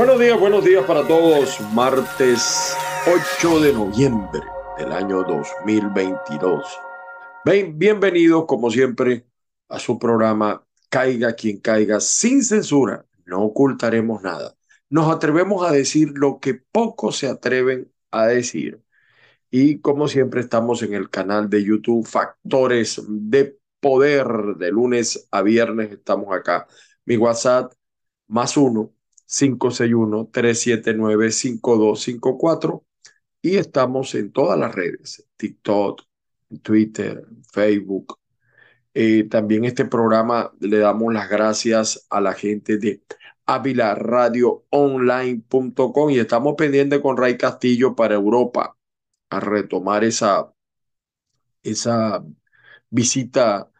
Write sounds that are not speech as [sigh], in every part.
Buenos días, buenos días para todos. Martes 8 de noviembre del año 2022. bienvenidos, como siempre, a su programa Caiga quien caiga, sin censura. No ocultaremos nada. Nos atrevemos a decir lo que pocos se atreven a decir. Y como siempre estamos en el canal de YouTube Factores de Poder. De lunes a viernes estamos acá. Mi WhatsApp más uno 561-379-5254 y estamos en todas las redes, TikTok, Twitter, Facebook. Eh, también este programa le damos las gracias a la gente de avilaradioonline.com y estamos pendientes con Ray Castillo para Europa a retomar esa, esa visita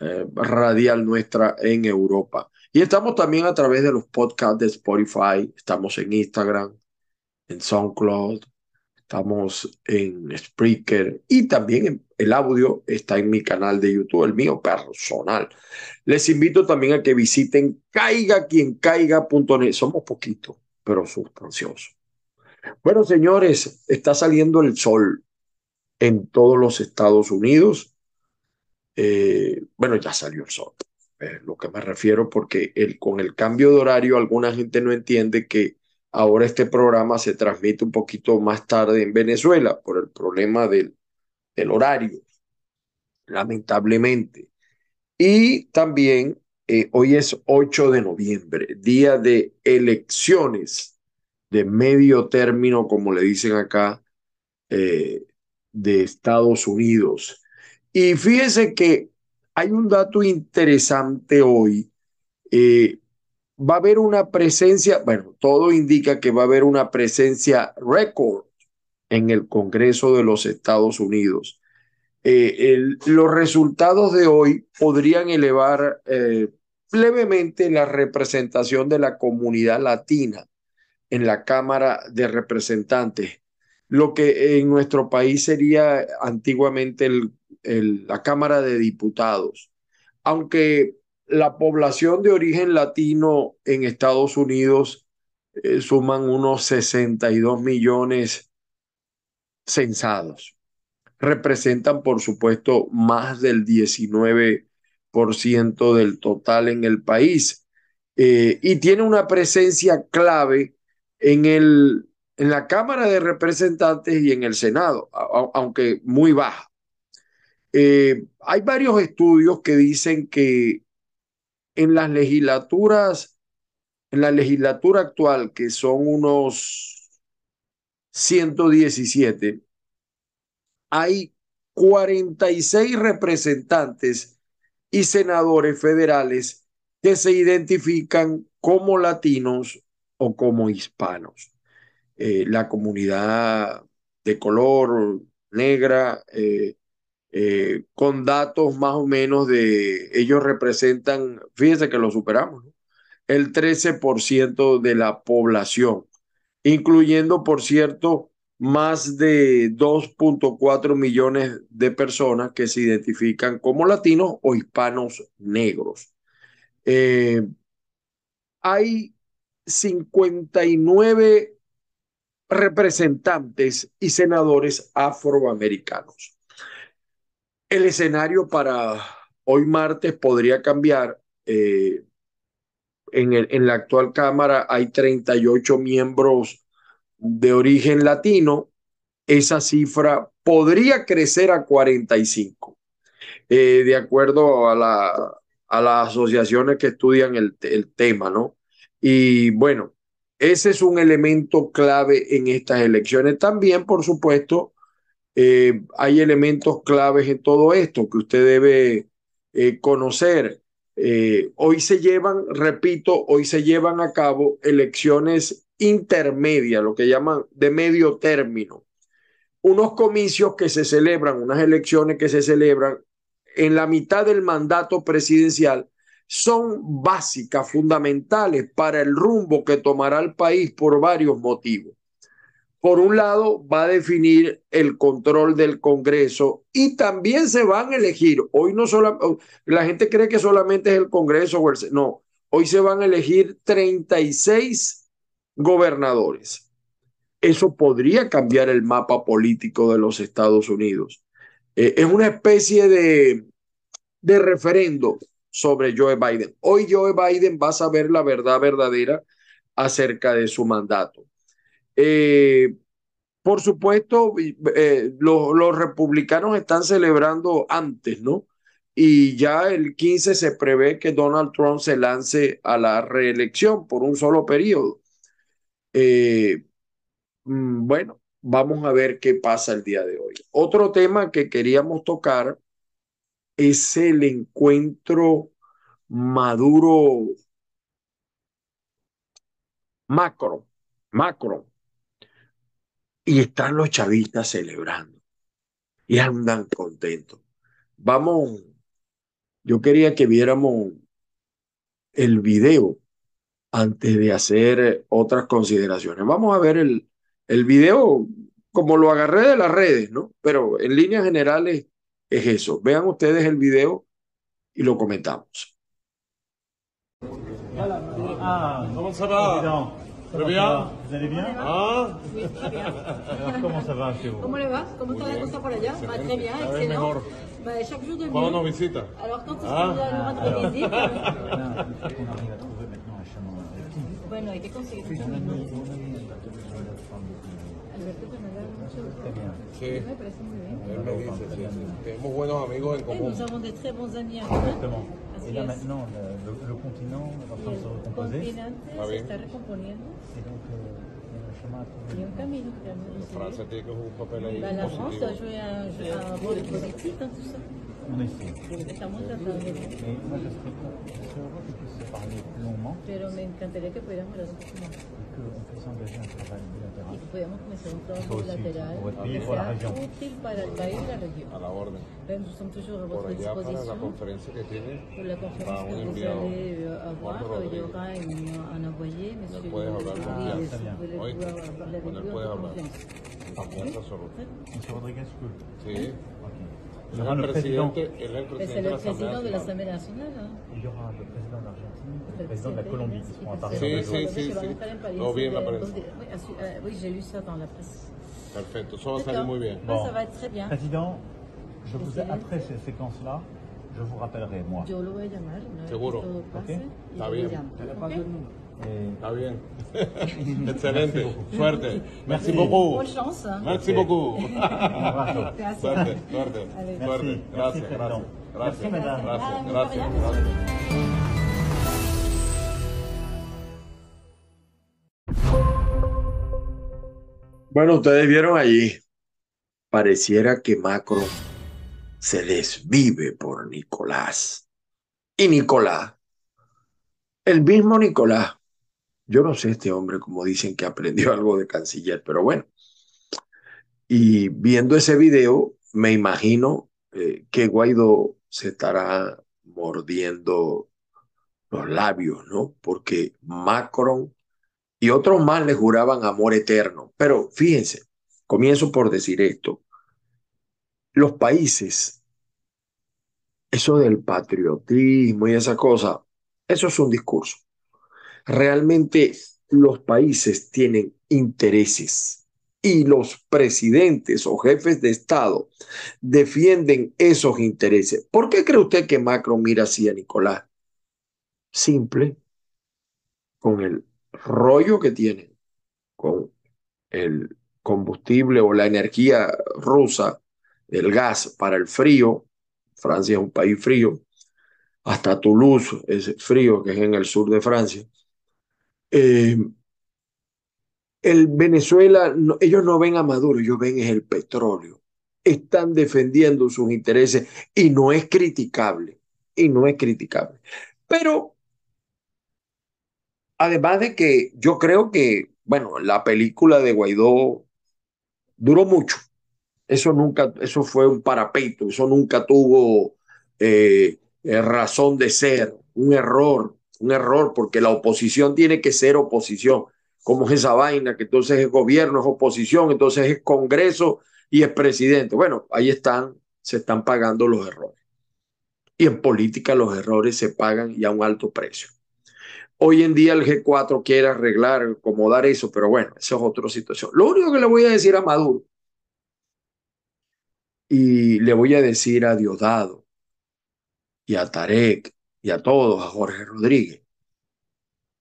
eh, radial nuestra en Europa. Y estamos también a través de los podcasts de Spotify, estamos en Instagram, en SoundCloud, estamos en Spreaker y también el audio está en mi canal de YouTube, el mío personal. Les invito también a que visiten caiga quien. Somos poquitos, pero sustanciosos. Bueno, señores, está saliendo el sol en todos los Estados Unidos. Eh, bueno, ya salió el sol lo que me refiero porque el, con el cambio de horario alguna gente no entiende que ahora este programa se transmite un poquito más tarde en Venezuela por el problema del, del horario, lamentablemente. Y también eh, hoy es 8 de noviembre, día de elecciones de medio término, como le dicen acá, eh, de Estados Unidos. Y fíjense que hay un dato interesante hoy. Eh, va a haber una presencia, bueno, todo indica que va a haber una presencia récord en el Congreso de los Estados Unidos. Eh, los resultados de hoy podrían elevar eh, levemente la representación de la comunidad latina en la Cámara de Representantes, lo que en nuestro país sería antiguamente el la Cámara de Diputados. Aunque la población de origen latino en Estados Unidos eh, suman unos 62 millones censados. Representan, por supuesto, más del 19% del total en el país. Eh, y tiene una presencia clave en, el, en la Cámara de Representantes y en el Senado, aunque muy baja. Eh, hay varios estudios que dicen que en las legislaturas, en la legislatura actual, que son unos 117, hay 46 representantes y senadores federales que se identifican como latinos o como hispanos. Eh, la comunidad de color negra, eh, eh, con datos más o menos de, ellos representan, fíjense que lo superamos, el 13% de la población, incluyendo, por cierto, más de 2.4 millones de personas que se identifican como latinos o hispanos negros. Eh, hay 59 representantes y senadores afroamericanos. El escenario para hoy martes podría cambiar. Eh, en, la actual Cámara hay 38 miembros de origen latino. Esa cifra podría crecer a 45, eh, de acuerdo a, la, a las asociaciones que estudian el tema, ¿no? Y bueno, ese es un elemento clave en estas elecciones. También, por supuesto, eh, hay elementos claves en todo esto que usted debe eh, conocer. Eh, hoy se llevan, repito, hoy se llevan a cabo elecciones intermedias, lo que llaman de medio término. Unos comicios que se celebran, unas elecciones que se celebran en la mitad del mandato presidencial son básicas, fundamentales para el rumbo que tomará el país por varios motivos por un lado, va a definir el control del Congreso y también se van a elegir. Hoy no solo, la gente cree que solamente es el Congreso o el, no, hoy se van a elegir 36 gobernadores. Eso podría cambiar el mapa político de los Estados Unidos. Eh, es una especie de, de referendo sobre Joe Biden. Hoy Joe Biden va a saber la verdad verdadera acerca de su mandato. Eh, por supuesto, eh, los republicanos están celebrando antes, ¿no? Y ya el 15 se prevé que Donald Trump se lance a la reelección por un solo periodo. Eh, mm, bueno, vamos a ver qué pasa el día de hoy. Otro tema que queríamos tocar es el encuentro Maduro Macro, Macro. Y están los chavistas celebrando y andan contentos. Vamos, yo quería que viéramos el video antes de hacer otras consideraciones. Vamos a ver el, el video como lo agarré de las redes, ¿no? Pero en líneas generales es eso. Vean ustedes el video y lo comentamos. Ah, Très bien Vous allez bien Ah Oui, très bien. Comment ça va chez vous ¿Cómo le va? ¿Cómo está la cosa por allá? Va très bien, excellent. Bah, chaque jour de ¿Cuándo nos mieux. visita? Alors quand est-ce Ah. qu'on a le droit de visite. Là, il faut qu'on arrive à trouver maintenant un chemin Bueno, hay que conseguir un Alberto mucho. Sí, Me parece muy bien. él me dice, sí, sí. Tenemos buenos amigos en Et común. nous avons de très bons amis en commun. Exactement. Así Et là es. maintenant, le, le- le continent est en Y train de se el recomposer. continente Ah, se está recomponiendo Et donc, euh, il y a un chemin à trouver. y un camino que que Francia seguir. tiene que jugar un papel ahí Bah, la France doit jouer un, rôle positif dans tout ça. On essaie. Estamos tratando Mais moi, je serais, heureux qu'on puisse se parler plus longuement pero me encantaría que pudiéramos hablar un poco más y pudiéramos comenzar un trabajo bilateral que la sea útil para el país y la región. A la orden. Por allá para la disposition conferencia que tiene, pour la conférence va que un vous enviado. allez avoir. Juan Il y Rodríguez. aura une- un envoyé, monsieur puedes hablar con él puedes hablar. Confianza. Sí. Él es aura el presidente, él es el presidente de le la président de Asamblea l'Assemblée Nacional. nationale. hein. Il y aura le président de l'Argentine, le Le président de la Colombie qui seront à Paris. Sí, sí, sí, sí. Lo vi en la prensa. oui, euh, oui, j'ai lu ça dans la presse. Perfecto, eso va salir muy bien. Bon. Ça va être très bien. Président, je vous ai, après ces séquences-là, je vous rappellerai, moi. Yo lo voy a llamar Seguro. Ok. Está bien. Et Está bien. Excelente. [laughs] Suerte. Merci Merci. beaucoup. Bonne chance. hein. Merci beaucoup. un abrazo. Gracias. Suerte, suerte, suerte. Gracias, gracias. Gracias, gracias, gracias, Bueno, ustedes vieron allí, pareciera que Macron se desvive por Nicolás. Y Nicolás, el mismo Nicolás, yo no sé este hombre como dicen que aprendió [laughs] algo de canciller, pero bueno. Y viendo ese video, me imagino eh, que Guaidó se estará mordiendo los labios, ¿no? Porque Macron y otros más le juraban amor eterno. Pero fíjense, comienzo por decir esto. Los países, eso del patriotismo y esa cosa, eso es un discurso. Realmente los países tienen intereses y los presidentes o jefes de Estado defienden esos intereses. ¿Por qué cree usted que Macron mira así a Nicolás? Simple, con el rollo que tienen con el combustible o la energía rusa, el gas para el frío. Francia es un país frío. Hasta Toulouse es frío, que es en el sur de Francia. Eh, el Venezuela, ellos no ven a Maduro, ellos ven es el petróleo. Están defendiendo sus intereses y no es criticable, y no es criticable. Pero además de que yo creo que, bueno, la película de Guaidó duró mucho. Eso nunca, eso fue un parapeto, eso nunca tuvo eh, eh, razón de ser, un error, un error, porque la oposición tiene que ser oposición. Como es esa vaina, que entonces es gobierno, es oposición, entonces es Congreso y es presidente. Bueno, ahí están, se están pagando los errores. Y en política los errores se pagan y a un alto precio. Hoy en día el G4 quiere arreglar, acomodar eso, pero bueno, esa es otra situación. Lo único que le voy a decir a Maduro, y le voy a decir a Diosdado, y a Tarek, y a todos, a Jorge Rodríguez,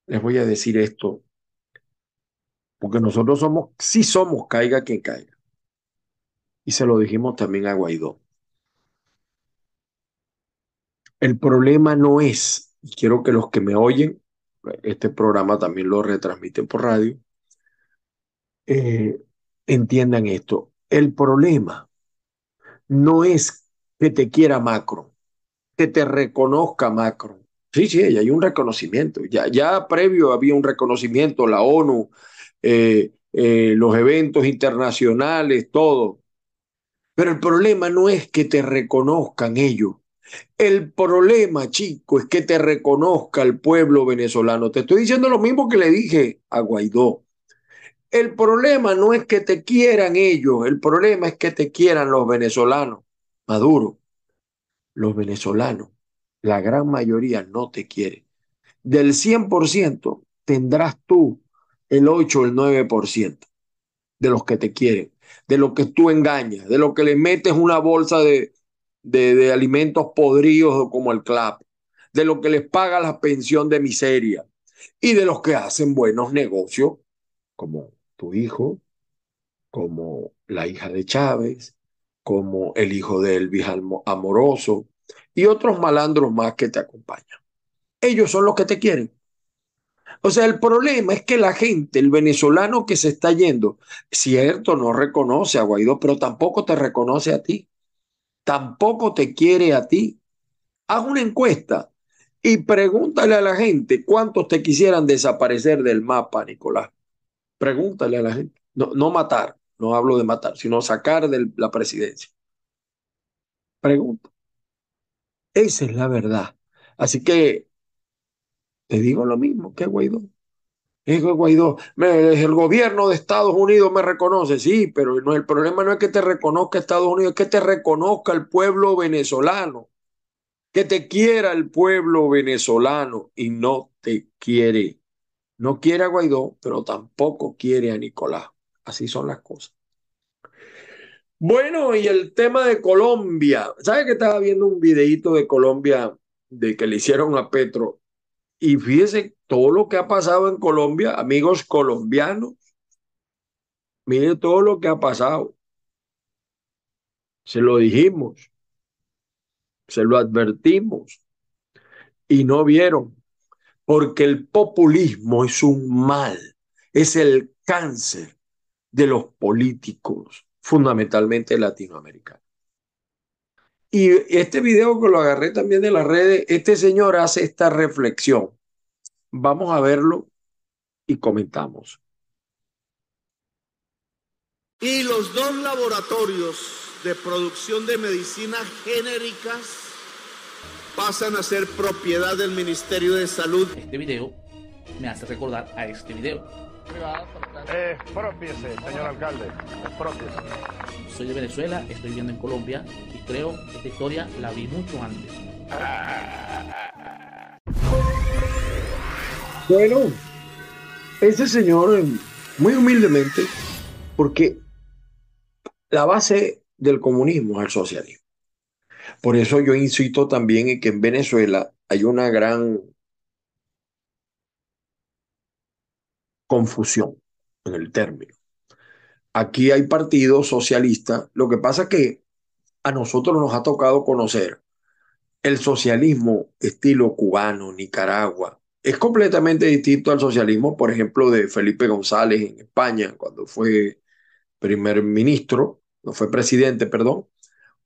les voy a decir esto, porque nosotros somos, sí somos, caiga quien caiga. Y se lo dijimos también a Guaidó. El problema no es, y quiero que los que me oyen, este programa también lo retransmiten por radio, eh, entiendan esto. El problema no es que te quiera Macron, que te reconozca Macron. Sí, sí, hay un reconocimiento. Ya, ya previo había un reconocimiento, la ONU, eh, eh, los eventos internacionales, todo. Pero el problema no es que te reconozcan ellos. El problema, chico, es que te reconozca el pueblo venezolano. Te estoy diciendo lo mismo que le dije a Guaidó. El problema no es que te quieran ellos, el problema es que te quieran los venezolanos. Maduro, los venezolanos, la gran mayoría no te quiere. Del 100% tendrás tú el 8 o el 9% de los que te quieren, de los que tú engañas, de los que le metes una bolsa de, de, de alimentos podridos como el CLAP, de los que les paga la pensión de miseria y de los que hacen buenos negocios, como tu hijo, como la hija de Chávez, como el hijo de Elvis Amoroso y otros malandros más que te acompañan. Ellos son los que te quieren. O sea, el problema es que la gente, el venezolano que se está yendo, cierto, no reconoce a Guaidó, pero tampoco te reconoce a ti. Tampoco te quiere a ti. Haz una encuesta y pregúntale a la gente cuántos te quisieran desaparecer del mapa, Nicolás. Pregúntale a la gente. No, no matar, no hablo de matar, sino sacar de la presidencia. Pregunta. Esa es la verdad. Así que te digo lo mismo que Guaidó. Dijo Guaidó, el gobierno de Estados Unidos me reconoce, sí, pero no, el problema no es que te reconozca Estados Unidos, es que te reconozca el pueblo venezolano, que te quiera el pueblo venezolano y no te quiere. No quiere a Guaidó, pero tampoco quiere a Nicolás. Así son las cosas. Bueno, y el tema de Colombia. ¿Sabes que estaba viendo un videito de Colombia de que le hicieron a Petro? Y fíjese todo lo que ha pasado en Colombia, amigos colombianos. Mire todo lo que ha pasado. Se lo dijimos, se lo advertimos y no vieron, porque el populismo es un mal, es el cáncer de los políticos, fundamentalmente latinoamericanos. Y este video que lo agarré también de las redes, este señor hace esta reflexión. Vamos a verlo y comentamos. Y los dos laboratorios de producción de medicinas genéricas pasan a ser propiedad del Ministerio de Salud. Este video me hace recordar a este video. Eh, propiese, señor alcalde. Propiese. Soy de Venezuela, estoy viviendo en Colombia y creo que esta historia la vi mucho antes. Bueno, ese señor, eh, muy humildemente, porque la base del comunismo es el socialismo. Por eso yo insisto también en que en Venezuela hay una gran confusión en el término. Aquí hay partidos socialistas, lo que pasa que a nosotros nos ha tocado conocer el socialismo estilo cubano, Nicaragua. Es completamente distinto al socialismo, por ejemplo, de Felipe González en España, cuando fue primer ministro, no fue presidente, perdón,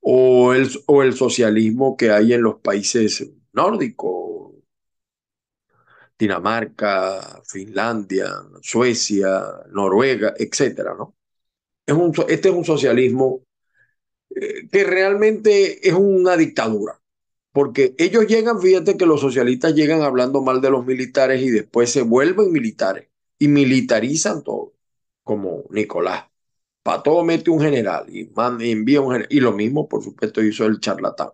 o el, o el socialismo que hay en los países nórdicos, Dinamarca, Finlandia, Suecia, Noruega, etcétera, ¿no? Es un, este es un socialismo eh, que realmente es una dictadura, porque ellos llegan, fíjate que los socialistas llegan hablando mal de los militares y después se vuelven militares y militarizan todo, como Nicolás. Para todo mete un general y envía un general. Y lo mismo, por supuesto, hizo el charlatán.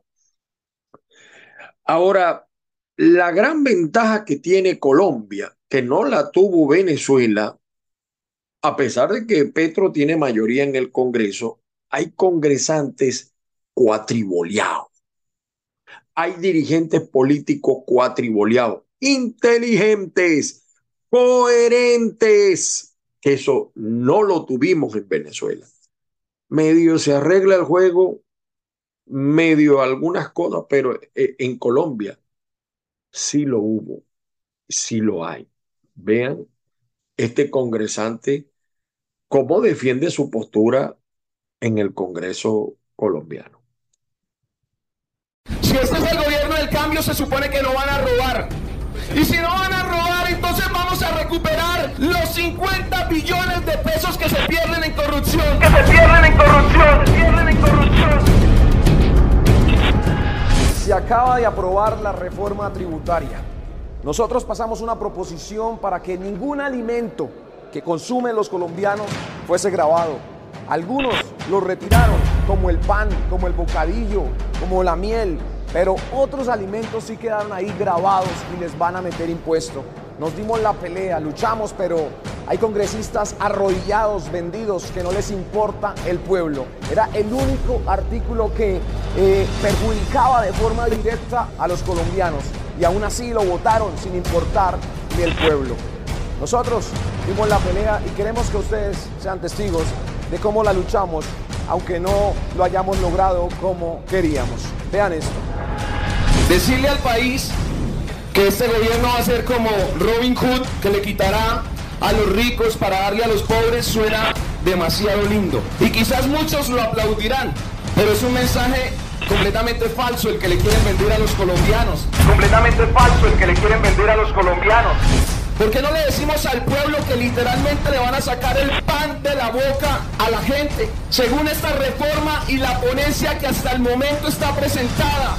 Ahora, La gran ventaja que tiene Colombia, que no la tuvo Venezuela, a pesar de que Petro tiene mayoría en el Congreso, hay congresantes cuatriboleados. Hay dirigentes políticos cuatriboleados, inteligentes, coherentes, que eso no lo tuvimos en Venezuela. Medio se arregla el juego, medio algunas cosas, pero eh, en Colombia sí lo hubo, sí lo hay. Vean este congresante cómo defiende su postura en el Congreso colombiano. Si este es el gobierno del cambio, se supone que no van a robar. Y si no van a robar, entonces vamos a recuperar los 50 billones de pesos que se pierden en corrupción. Que se pierden en corrupción. Se pierden en corrupción. Se acaba de aprobar la reforma tributaria. Nosotros pasamos una proposición para que ningún alimento que consumen los colombianos fuese grabado. Algunos lo retiraron, como el pan, como el bocadillo, como la miel, pero otros alimentos sí quedaron ahí grabados y les van a meter impuesto. Nos dimos la pelea, luchamos, pero hay congresistas arrodillados, vendidos, que no les importa el pueblo. Era el único artículo que eh, perjudicaba de forma directa a los colombianos y aún así lo votaron sin importar ni el pueblo. Nosotros dimos la pelea y queremos que ustedes sean testigos de cómo la luchamos, aunque no lo hayamos logrado como queríamos. Vean esto. Decirle al país que este gobierno va a ser como Robin Hood, que le quitará a los ricos para darle a los pobres, suena demasiado lindo. Y quizás muchos lo aplaudirán, pero es un mensaje completamente falso el que le quieren vender a los colombianos. Completamente falso el que le quieren vender a los colombianos. ¿Por qué no le decimos al pueblo que literalmente le van a sacar el pan de la boca a la gente? Según esta reforma y la ponencia que hasta el momento está presentada,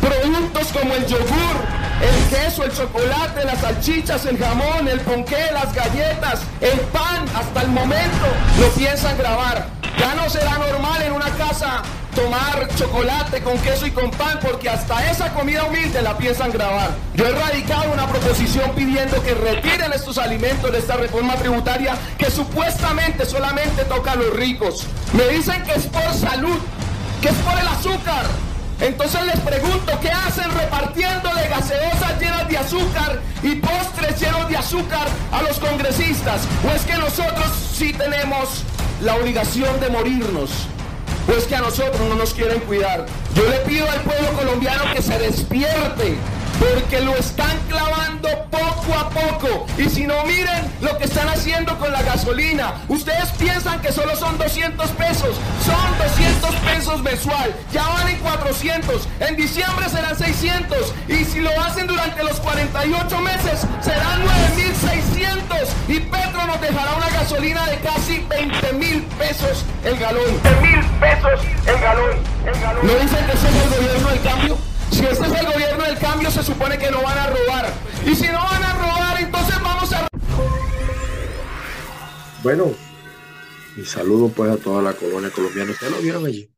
productos como el yogur, el queso, el chocolate, las salchichas, el jamón, el ponqué, las galletas, el pan, hasta el momento lo piensan grabar. Ya no será normal en una casa tomar chocolate con queso y con pan porque hasta esa comida humilde la piensan grabar. Yo he radicado una proposición pidiendo que retiren estos alimentos de esta reforma tributaria que supuestamente solamente toca a los ricos. Me dicen que es por salud, que es por el azúcar. Entonces les pregunto, ¿qué hacen repartiéndole gaseosas llenas de azúcar y postres llenos de azúcar a los congresistas? ¿O es que nosotros sí tenemos la obligación de morirnos? pues que a nosotros no nos quieren cuidar. Yo le pido al pueblo colombiano que se despierte, porque lo están clavando poco a poco. Y si no miren lo que están haciendo con la gasolina, ustedes piensan que solo son 200 pesos, son 200 pesos mensual, ya valen 400, en diciembre serán 600 y si lo hacen durante los 48 meses serán 9600 y Petro nos dejará una gasolina de casi 20 mil pesos el galón. 20 mil pesos el galón. El galón. ¿No dicen que es el gobierno del cambio? Si este es el gobierno del cambio, se supone que no van a robar. Y si no van a robar, entonces vamos a... Bueno, mi saludo pues a toda la colonia colombiana. Ustedes lo vieron allí.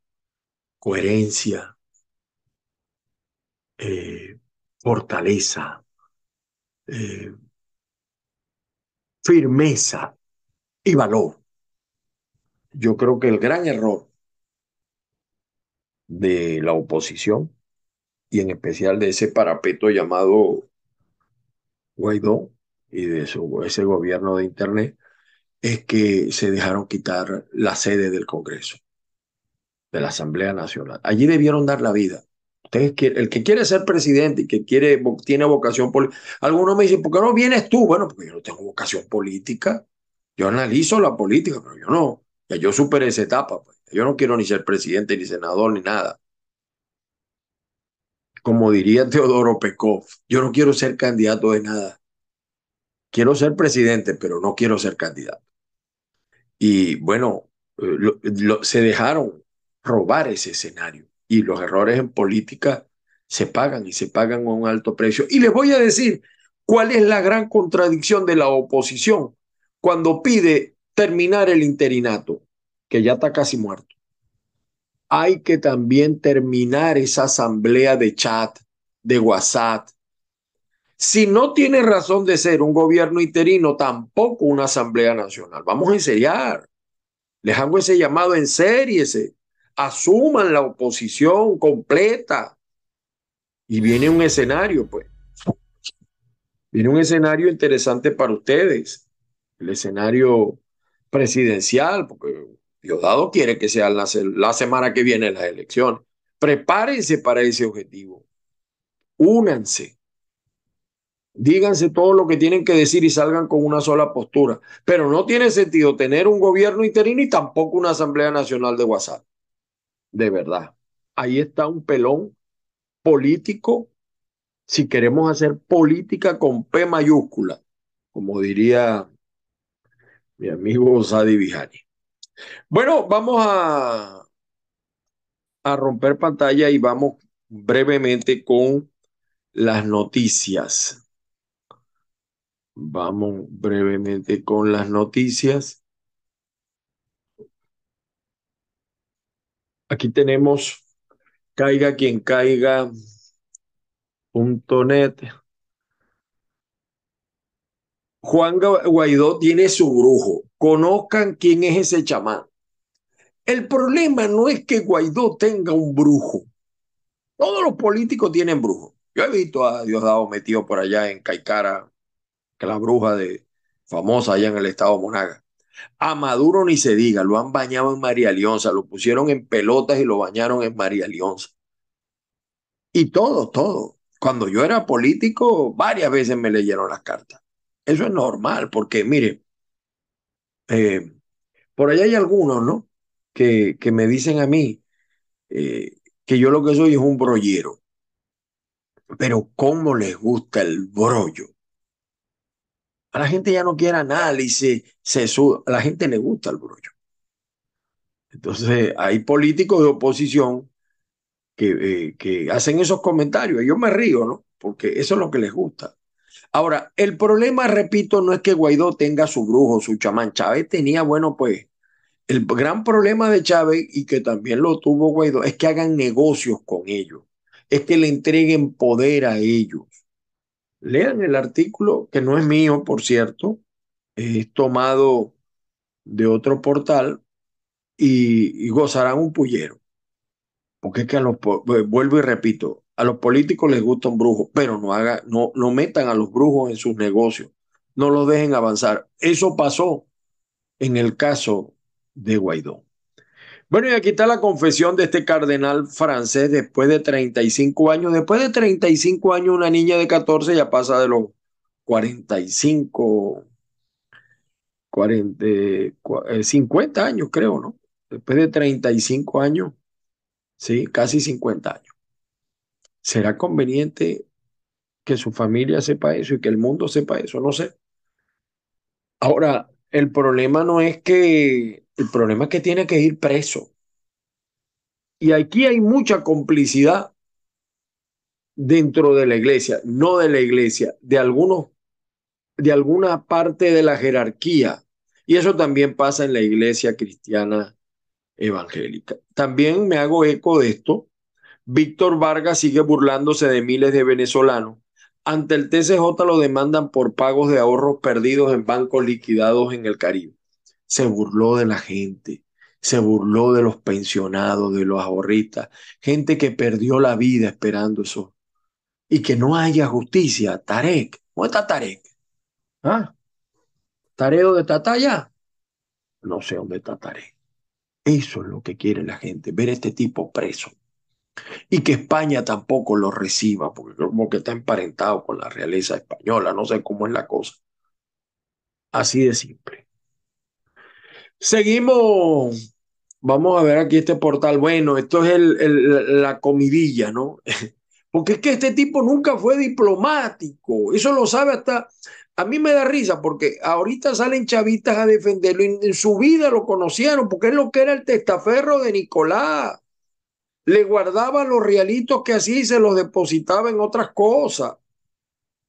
Coherencia, eh, fortaleza, eh, firmeza y valor. Yo creo que el gran error de la oposición y en especial de ese parapeto llamado Guaidó y de su, ese gobierno de Internet, es que se dejaron quitar la sede del Congreso, de la Asamblea Nacional. Allí debieron dar la vida. Ustedes el que quiere ser presidente y que quiere, tiene vocación política, algunos me dicen, ¿por qué no vienes tú? Bueno, porque yo no tengo vocación política. Yo analizo la política, pero yo no. Ya yo superé esa etapa. Pues. Yo no quiero ni ser presidente, ni senador, ni nada como diría Teodoro Pekov, yo no quiero ser candidato de nada. Quiero ser presidente, pero no quiero ser candidato. Y bueno, eh, se dejaron robar ese escenario y los errores en política se pagan y se pagan a un alto precio. Y les voy a decir cuál es la gran contradicción de la oposición cuando pide terminar el interinato, que ya está casi muerto hay que también terminar esa asamblea de chat, de WhatsApp, Si no tiene razón de ser un gobierno interino, tampoco una Asamblea Nacional. Vamos a enseriar. Les hago ese llamado en serie. Asuman la oposición completa. Y viene un escenario, pues. Viene un escenario interesante para ustedes. El escenario presidencial, porque Diosdado quiere que sea la, la semana que viene las elecciones. Prepárense para ese objetivo. Únanse. Díganse todo lo que tienen que decir y salgan con una sola postura. Pero no tiene sentido tener un gobierno interino y tampoco una Asamblea Nacional de WhatsApp. De verdad. Ahí está un pelón político si queremos hacer política con P mayúscula, como diría mi amigo Sadi Vijani. Bueno, vamos a, a romper pantalla y vamos brevemente con las noticias. Vamos brevemente con las noticias. Aquí tenemos caiga quien caiga .net. Juan Guaidó tiene su brujo. Conozcan quién es ese chamán. El problema no es que Guaidó tenga un brujo. Todos los políticos tienen brujo. Yo he visto a Diosdado metido por allá en Caicara, que la bruja de famosa allá en el estado Monaga. A Maduro ni se diga, lo han bañado en María Leonza, lo pusieron en pelotas y lo bañaron en María Leonza. Y todo, todo. Cuando yo era político, varias veces me leyeron las cartas. Eso es normal, porque mire, eh, por allá hay algunos, ¿no? Que, que me dicen a mí eh, que yo lo que soy es un brollero. Pero ¿cómo les gusta el brollo? A la gente ya no quiere análisis, se suda. A la gente le gusta el brollo. Entonces, hay políticos de oposición que, eh, que hacen esos comentarios. Yo me río, ¿no? Porque eso es lo que les gusta. Ahora, el problema, repito, no es que Guaidó tenga su brujo, su chamán. Chávez tenía, bueno, pues, el gran problema de Chávez, y que también lo tuvo Guaidó, es que hagan negocios con ellos, es que le entreguen poder a ellos. Lean el artículo, que no es mío, por cierto, es tomado de otro portal, y, gozarán un pullero. Porque es que a los, vuelvo y repito, a los políticos les gusta un brujo, pero no, haga, no, no metan a los brujos en sus negocios, no los dejen avanzar. Eso pasó en el caso de Guaidó. Bueno, y aquí está la confesión de este cardenal francés después de 35 años. Después de 35 años, una niña de 14 ya pasa de los 45, 40, 50 años, creo, ¿no? Después de 35 años, ¿sí? Casi 50 años. ¿Será conveniente que su familia sepa eso y que el mundo sepa eso? No sé. Ahora, el problema no es que, el problema es que tiene que ir preso. Y aquí hay mucha complicidad dentro de la iglesia, no de la iglesia, de algunos, de alguna parte de la jerarquía. Y eso también pasa en la iglesia cristiana evangélica. También me hago eco de esto. Víctor Vargas sigue burlándose de miles de venezolanos. Ante el TCJ lo demandan por pagos de ahorros perdidos en bancos liquidados en el Caribe. Se burló de la gente, se burló de los pensionados, de los ahorristas, gente que perdió la vida esperando eso. Y que no haya justicia. Tarek, ¿dónde está Tarek? ¿Ah? ¿Tarek dónde está allá? No sé dónde está Tarek. Eso es lo que quiere la gente, ver a este tipo preso. Y que España tampoco lo reciba, porque como que está emparentado con la realeza española, no sé cómo es la cosa. Así de simple. Seguimos. Vamos a ver aquí este portal. Bueno, esto es el, la comidilla, ¿no? [laughs] Porque es que este tipo nunca fue diplomático. Eso lo sabe hasta a mí me da risa porque ahorita salen chavitas a defenderlo y en su vida lo conocieron porque es lo que era el testaferro de Nicolás. Le guardaba los realitos que así se los depositaba en otras cosas.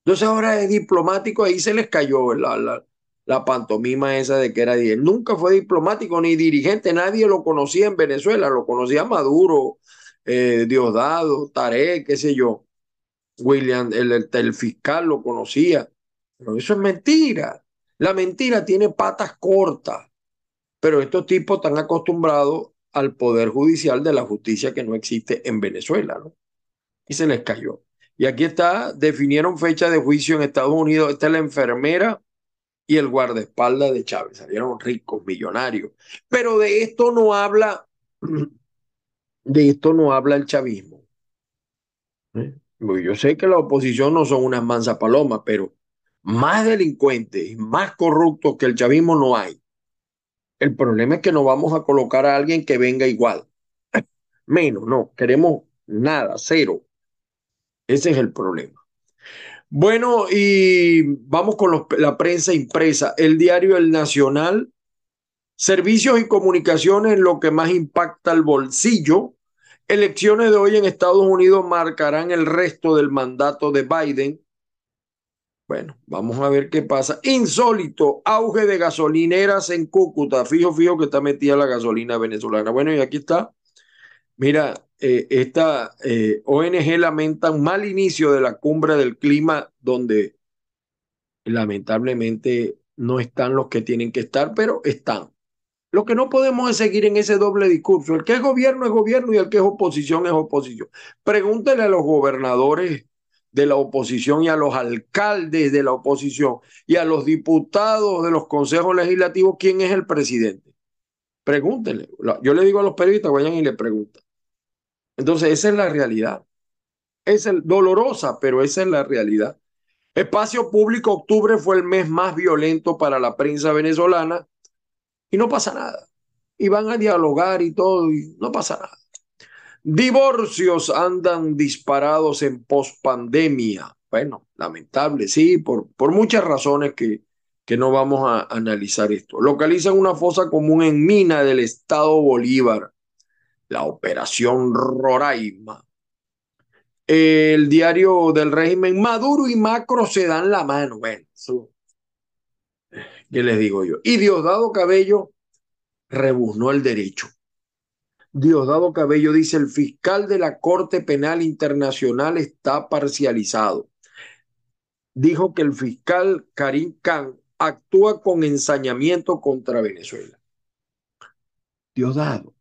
Entonces ahora es diplomático, ahí se les cayó la, la, la pantomima esa de que era Nunca fue diplomático ni dirigente, nadie lo conocía en Venezuela, lo conocía Maduro, eh, Diosdado, Tarek, qué sé yo. William, el, el, el fiscal lo conocía, pero eso es mentira. La mentira tiene patas cortas, pero estos tipos están acostumbrados al poder judicial de la justicia que no existe en Venezuela, ¿no? Y se les cayó. Y aquí está, definieron fecha de juicio en Estados Unidos. Esta es la enfermera y el guardaespaldas de Chávez. Salieron ricos, millonarios. Pero de esto no habla, [clears throat] de esto no habla el chavismo. ¿Eh? Yo sé que la oposición no son unas mansas palomas, pero más delincuentes más corruptos que el chavismo no hay. El problema es que no vamos a colocar a alguien que venga igual. [laughs] Menos, no, queremos nada, cero. Ese es el problema. Bueno, y vamos con la prensa impresa. El diario El Nacional, servicios y comunicaciones, lo que más impacta el bolsillo. Elecciones de hoy en Estados Unidos marcarán el resto del mandato de Biden. Bueno, vamos a ver qué pasa. Insólito, auge de gasolineras en Cúcuta. Fijo, fijo que está metida la gasolina venezolana. Bueno, y aquí está. Mira, eh, esta eh, ONG lamenta un mal inicio de la cumbre del clima donde lamentablemente no están los que tienen que estar, pero están. Lo que no podemos es seguir en ese doble discurso. El que es gobierno es gobierno y el que es oposición es oposición. Pregúntele a los gobernadores de la oposición y a los alcaldes de la oposición y a los diputados de los consejos legislativos quién es el presidente. Pregúntenle. Yo le digo a los periodistas, vayan y le preguntan. Entonces, esa es la realidad. Es dolorosa, pero esa es la realidad. Espacio Público Octubre fue el mes más violento para la prensa venezolana y no pasa nada. Y van a dialogar y todo y no pasa nada. Divorcios andan disparados en pospandemia. Bueno, lamentable, sí, por, por muchas razones que, que no vamos a analizar esto. Localizan una fosa común en Mina del estado Bolívar la operación Roraima. El diario del régimen Maduro y Macro se dan la mano. Bueno, ¿qué les digo yo? Y Diosdado Cabello rebuznó el derecho. Diosdado Cabello dice, el fiscal de la Corte Penal Internacional está parcializado. Dijo que el fiscal Karim Khan actúa con ensañamiento contra Venezuela. Diosdado,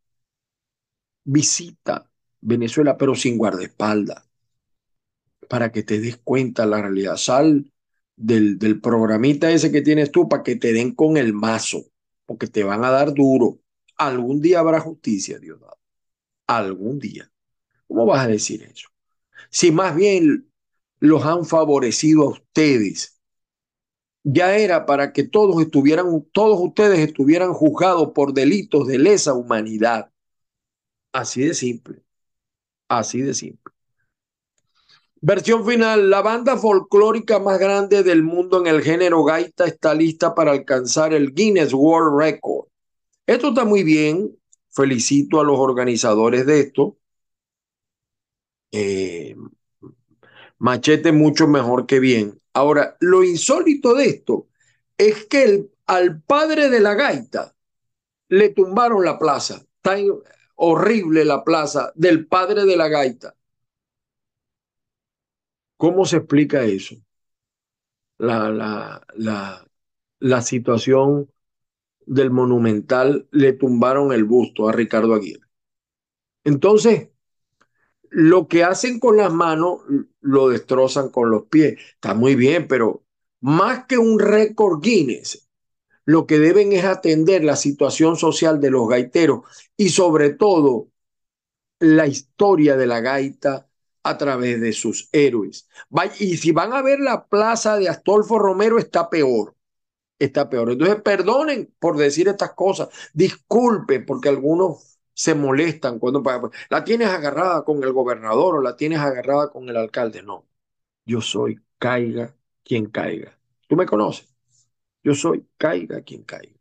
visita Venezuela, pero sin guardaespaldas, para que te des cuenta la realidad. Sal del, del programita ese que tienes tú para que te den con el mazo, porque te van a dar duro. Algún día habrá justicia, Dios Algún día. ¿Cómo vas a decir eso? Si más bien los han favorecido a ustedes, ya era para que todos estuvieran, todos ustedes estuvieran juzgados por delitos de lesa humanidad. Así de simple. Así de simple. Versión final. La banda folclórica más grande del mundo en el género gaita está lista para alcanzar el Guinness World Record. Esto está muy bien. Felicito a los organizadores de esto. Eh, machete mucho mejor que bien. Ahora, lo insólito de esto es que al padre de la gaita le tumbaron la plaza. Está horrible la plaza del padre de la gaita. ¿Cómo se explica eso? La, la, la, la situación del monumental le tumbaron el busto a Ricardo Aguirre. Entonces, lo que hacen con las manos lo destrozan con los pies. Está muy bien, pero más que un récord Guinness, lo que deben es atender la situación social de los gaiteros y sobre todo la historia de la gaita a través de sus héroes. Y si van a ver la plaza de Astolfo Romero, está peor. Está peor. Entonces, perdonen por decir estas cosas. Disculpen porque algunos se molestan cuando la tienes agarrada con el gobernador o la tienes agarrada con el alcalde. No, yo soy caiga quien caiga. Tú me conoces. Yo soy caiga quien caiga.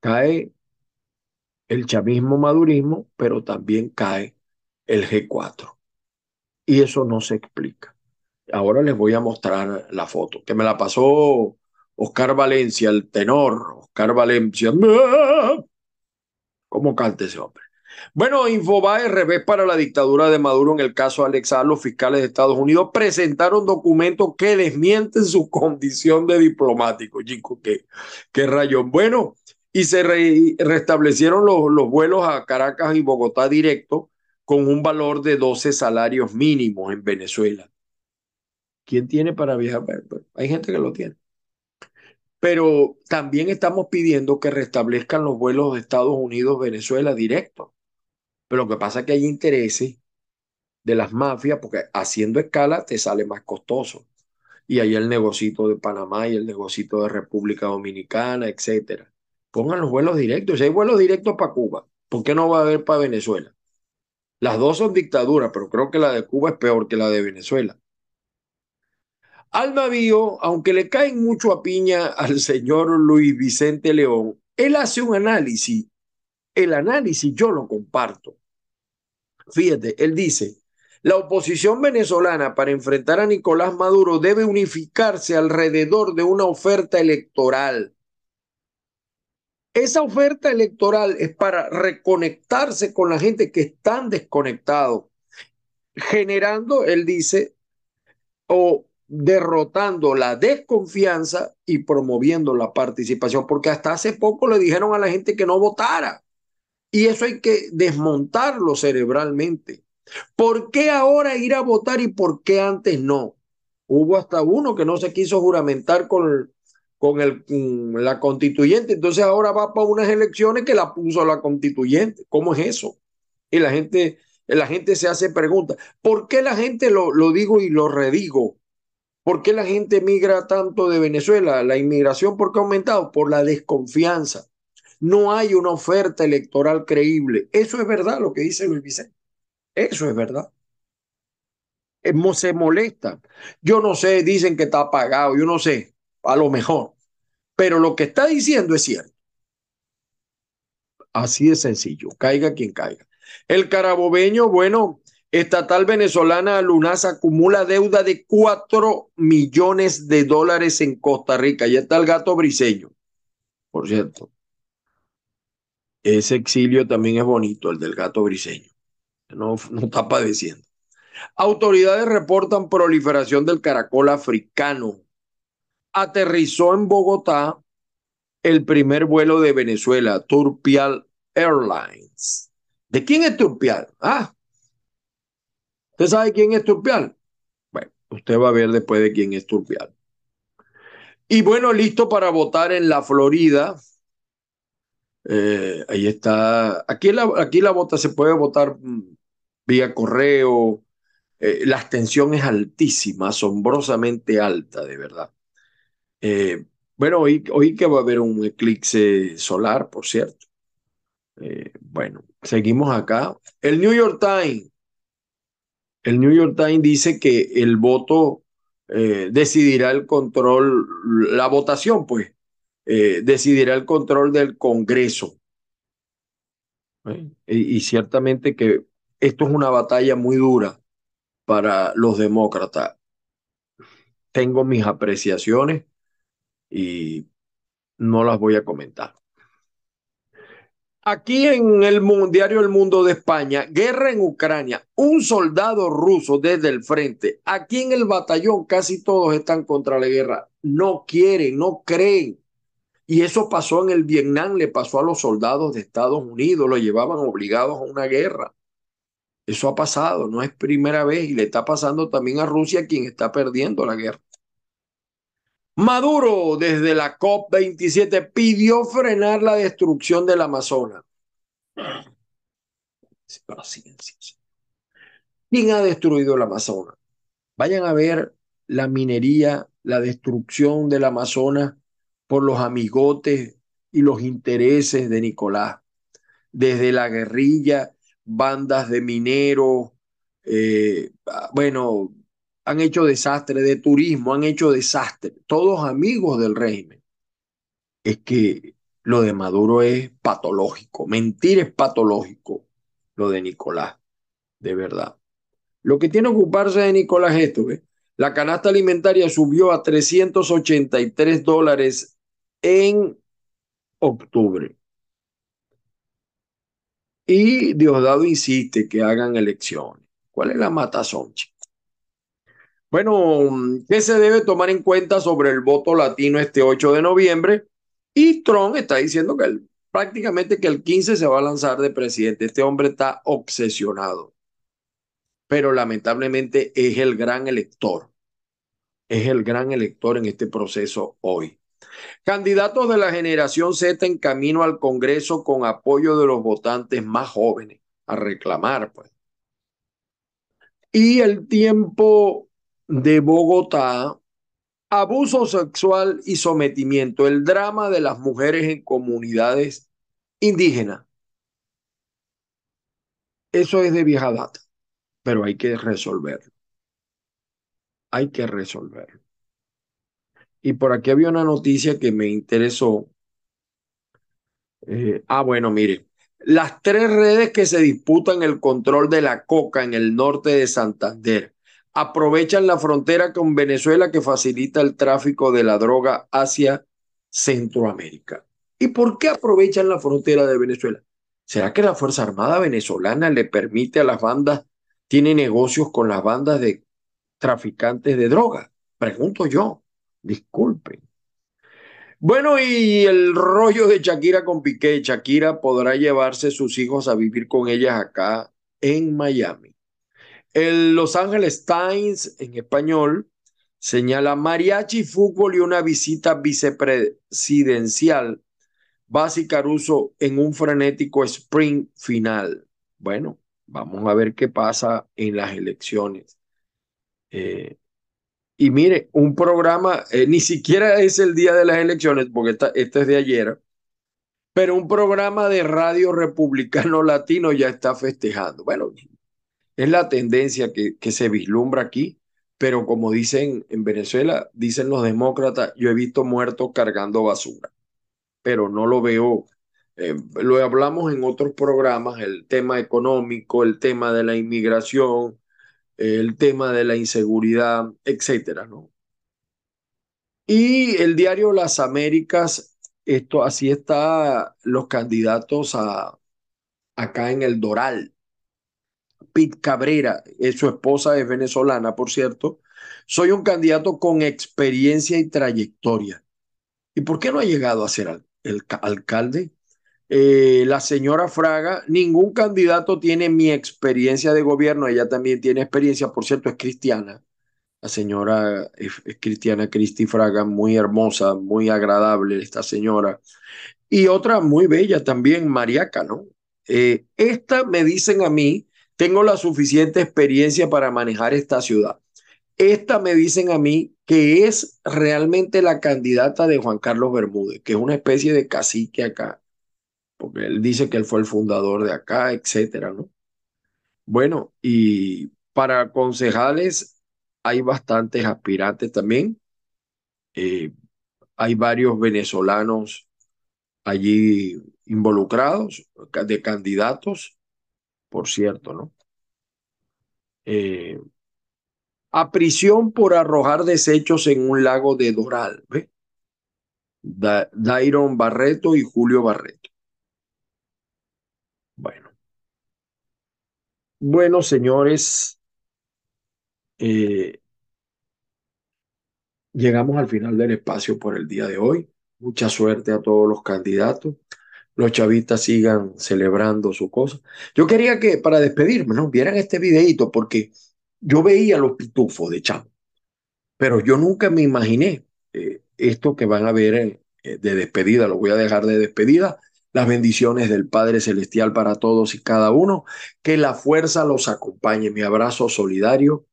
Cae el chavismo madurismo, pero también cae el G4. Y eso no se explica. Ahora les voy a mostrar la foto, que me la pasó Oscar Valencia, el tenor, Oscar Valencia. ¿Cómo canta ese hombre? Bueno, Infobae, revés para la dictadura de Maduro en el caso Alex Los fiscales de Estados Unidos presentaron documentos que desmienten su condición de diplomático. Chico, qué, qué rayón. Bueno, y se restablecieron los, los vuelos a Caracas y Bogotá directo con un valor de 12 salarios mínimos en Venezuela. ¿Quién tiene para viajar? Hay gente que lo tiene. Pero también estamos pidiendo que restablezcan los vuelos de Estados Unidos-Venezuela directos. Pero lo que pasa es que hay intereses de las mafias, porque haciendo escala te sale más costoso. Y hay el negocito de Panamá y el negocito de República Dominicana, etcétera. Pongan los vuelos directos. Si hay vuelos directos para Cuba, ¿por qué no va a haber para Venezuela? Las dos son dictaduras, pero creo que la de Cuba es peor que la de Venezuela. Al navío, aunque le caen mucho a piña al señor Luis Vicente León, él hace un análisis. El análisis yo lo comparto. Fíjate, él dice, la oposición venezolana para enfrentar a Nicolás Maduro debe unificarse alrededor de una oferta electoral. Esa oferta electoral es para reconectarse con la gente que están desconectados, generando, él dice, o derrotando la desconfianza y promoviendo la participación, porque hasta hace poco le dijeron a la gente que no votara. Y eso hay que desmontarlo cerebralmente. ¿Por qué ahora ir a votar y por qué antes no? Hubo hasta uno que no se quiso juramentar con, con el, la constituyente, entonces ahora va para unas elecciones que la puso la constituyente. ¿Cómo es eso? Y la gente, la gente se hace preguntas. ¿Por qué la gente, lo, lo digo y lo redigo, ¿Por qué la gente migra tanto de Venezuela? La inmigración, ¿por qué ha aumentado? Por la desconfianza. No hay una oferta electoral creíble. Eso es verdad lo que dice Luis Vicente. Eso es verdad. Se molesta. Yo no sé, dicen que está apagado, yo no sé, a lo mejor. Pero lo que está diciendo es cierto. Así de sencillo, caiga quien caiga. El carabobeño, bueno, estatal venezolana Lunas acumula deuda de 4 millones de dólares en Costa Rica. Ya está el gato briseño, por cierto. Ese exilio también es bonito, el del gato briseño. No, no está padeciendo. Autoridades reportan proliferación del caracol africano. Aterrizó en Bogotá el primer vuelo de Venezuela, Turpial Airlines. ¿De quién es Turpial? Ah, ¿usted sabe quién es Turpial? Bueno, usted va a ver después de quién es Turpial. Y bueno, listo para votar en la Florida. Eh, ahí está. Aquí la, aquí la vota se puede votar mm, vía correo. Eh, la abstención es altísima, asombrosamente alta, de verdad. Eh, bueno, hoy, hoy que va a haber un eclipse solar, por cierto. bueno, seguimos acá. El New York Times. El New York Times dice que el voto decidirá el control, la votación, pues, eh, decidirá el control del Congreso. Y, y, ciertamente que esto es una batalla muy dura para los demócratas. Tengo mis apreciaciones y no las voy a comentar. Aquí en el diario El Mundo de España, guerra en Ucrania, un soldado ruso desde el frente. Aquí en el batallón casi todos están contra la guerra. No quieren, no creen. Y eso pasó en el Vietnam, le pasó a los soldados de Estados Unidos, lo llevaban obligados a una guerra. Eso ha pasado, no es primera vez y le está pasando también a Rusia quien está perdiendo la guerra. Maduro desde la COP27 pidió frenar la destrucción del Amazonas. ¿Quién ha destruido el Amazonas? Vayan a ver la minería, la destrucción del Amazonas por los amigotes y los intereses de Nicolás. Desde la guerrilla, bandas de mineros, eh, bueno, han hecho desastre de turismo, han hecho desastre, todos amigos del régimen. Es que lo de Maduro es patológico, mentir es patológico, lo de Nicolás, de verdad. Lo que tiene que ocuparse de Nicolás es esto, La canasta alimentaria subió a 383 dólares en octubre. Y Diosdado insiste que hagan elecciones. ¿Cuál es la matazón, Bueno, ¿qué se debe tomar en cuenta sobre el voto latino este 8 de noviembre? Y Trump está diciendo que prácticamente que el 15 se va a lanzar de presidente. Este hombre está obsesionado, pero lamentablemente es el gran elector. Es el gran elector en este proceso hoy. Candidatos de la generación Z en camino al Congreso con apoyo de los votantes más jóvenes a reclamar, pues. Y el tiempo de Bogotá, abuso sexual y sometimiento, el drama de las mujeres en comunidades indígenas. Eso es de vieja data, pero hay que resolverlo. Hay que resolverlo. Y por aquí había una noticia que me interesó. Eh, ah, bueno, mire. Las tres redes que se disputan el control de la coca en el norte de Santander aprovechan la frontera con Venezuela que facilita el tráfico de la droga hacia Centroamérica. ¿Y por qué aprovechan la frontera de Venezuela? ¿Será que la Fuerza Armada venezolana le permite a las bandas, tiene negocios con las bandas de traficantes de droga? Pregunto yo. Disculpen. Bueno, y el rollo de Shakira con Piqué. Shakira podrá llevarse sus hijos a vivir con ellas acá en Miami. El Los Angeles Times, en español, señala mariachi, fútbol y una visita vicepresidencial. Basi Caruso en un frenético sprint final. Bueno, vamos a ver qué pasa en las elecciones. Eh, y mire, un programa, eh, ni siquiera es el día de las elecciones, porque esta, este es de ayer, pero un programa de radio republicano latino ya está festejando. Bueno, es la tendencia que, que se vislumbra aquí, pero como dicen en Venezuela, dicen los demócratas, yo he visto muertos cargando basura, pero no lo veo. Eh, lo hablamos en otros programas, el tema económico, el tema de la inmigración, el tema de la inseguridad, etcétera, ¿no? Y el diario Las Américas, esto así está los candidatos a acá en el Doral. Pete Cabrera, es su esposa es venezolana, por cierto. Soy un candidato con experiencia y trayectoria. ¿Y por qué no ha llegado a ser el alcalde? Eh, la señora Fraga, ningún candidato tiene mi experiencia de gobierno, ella también tiene experiencia, por cierto, es cristiana. La señora es, cristiana, Cristi Fraga, muy hermosa, muy agradable esta señora. Y otra muy bella también, Mariaca, ¿no? Eh, esta me dicen a mí, tengo la suficiente experiencia para manejar esta ciudad. Esta me dicen a mí que es realmente la candidata de Juan Carlos Bermúdez, que es una especie de cacique acá porque él dice que él fue el fundador de acá, etcétera, ¿no? Bueno, y para concejales hay bastantes aspirantes también. Eh, hay varios venezolanos allí involucrados, de candidatos, por cierto, ¿no? Eh, a prisión por arrojar desechos en un lago de Doral, ¿ve? Dairon Barreto y Julio Barreto. Bueno. Bueno, señores, eh, llegamos al final del espacio por el día de hoy. Mucha suerte a todos los candidatos. Los chavistas sigan celebrando su cosa. Yo quería que, para despedirme, ¿no? Vieran este videito porque yo veía los pitufos de Chamo, pero yo nunca me imaginé eh, esto que van a ver eh, de despedida. Lo voy a dejar de despedida las bendiciones del Padre Celestial para todos y cada uno. Que la fuerza los acompañe. Mi abrazo solidario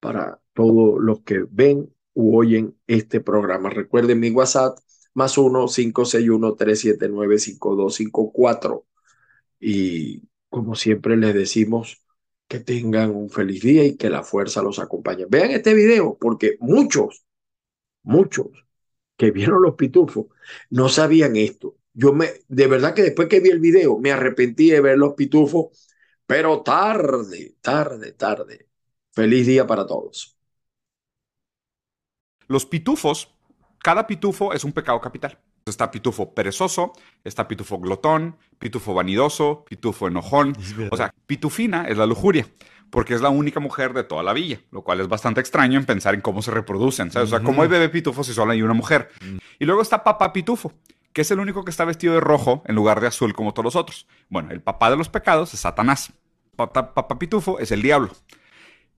para todos los que ven u oyen este programa. Recuerden mi WhatsApp más 1-561-379-5254. Y como siempre les decimos, que tengan un feliz día y que la fuerza los acompañe. Vean este video porque muchos, muchos que vieron los pitufos no sabían esto yo me, de verdad que después que vi el video, me arrepentí de ver los pitufos, pero tarde, tarde, tarde. Feliz día para todos. Los pitufos, cada pitufo es un pecado capital. Está pitufo perezoso, está pitufo glotón, pitufo vanidoso, pitufo enojón. O sea, pitufina es la lujuria, porque es la única mujer de toda la villa, lo cual es bastante extraño en pensar en cómo se reproducen. ¿sabes? O sea, ¿cómo hay bebé pitufo si solo hay una mujer? Y luego está papá pitufo, que es el único que está vestido de rojo en lugar de azul como todos los otros. Bueno, el papá de los pecados es Satanás. Papá, papá pitufo es el diablo.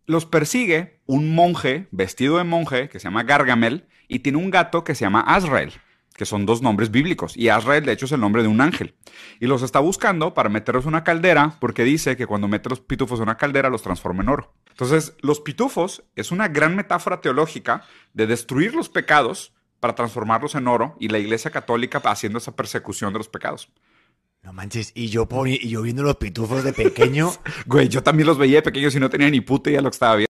Los persigue un monje vestido de monje que se llama Gargamel y tiene un gato que se llama Azrael que son dos nombres bíblicos. Y Azrael, de hecho, es el nombre de un ángel. Y los está buscando para meterlos en una caldera, porque dice que cuando mete los pitufos en una caldera, los transforma en oro. Entonces, los pitufos es una gran metáfora teológica de destruir los pecados para transformarlos en oro y la Iglesia Católica haciendo esa persecución de los pecados. No manches, y yo, poni- y yo viendo los pitufos de pequeño. [laughs] Güey, yo también los veía de pequeños y no tenía ni puta idea de lo que estaba viendo.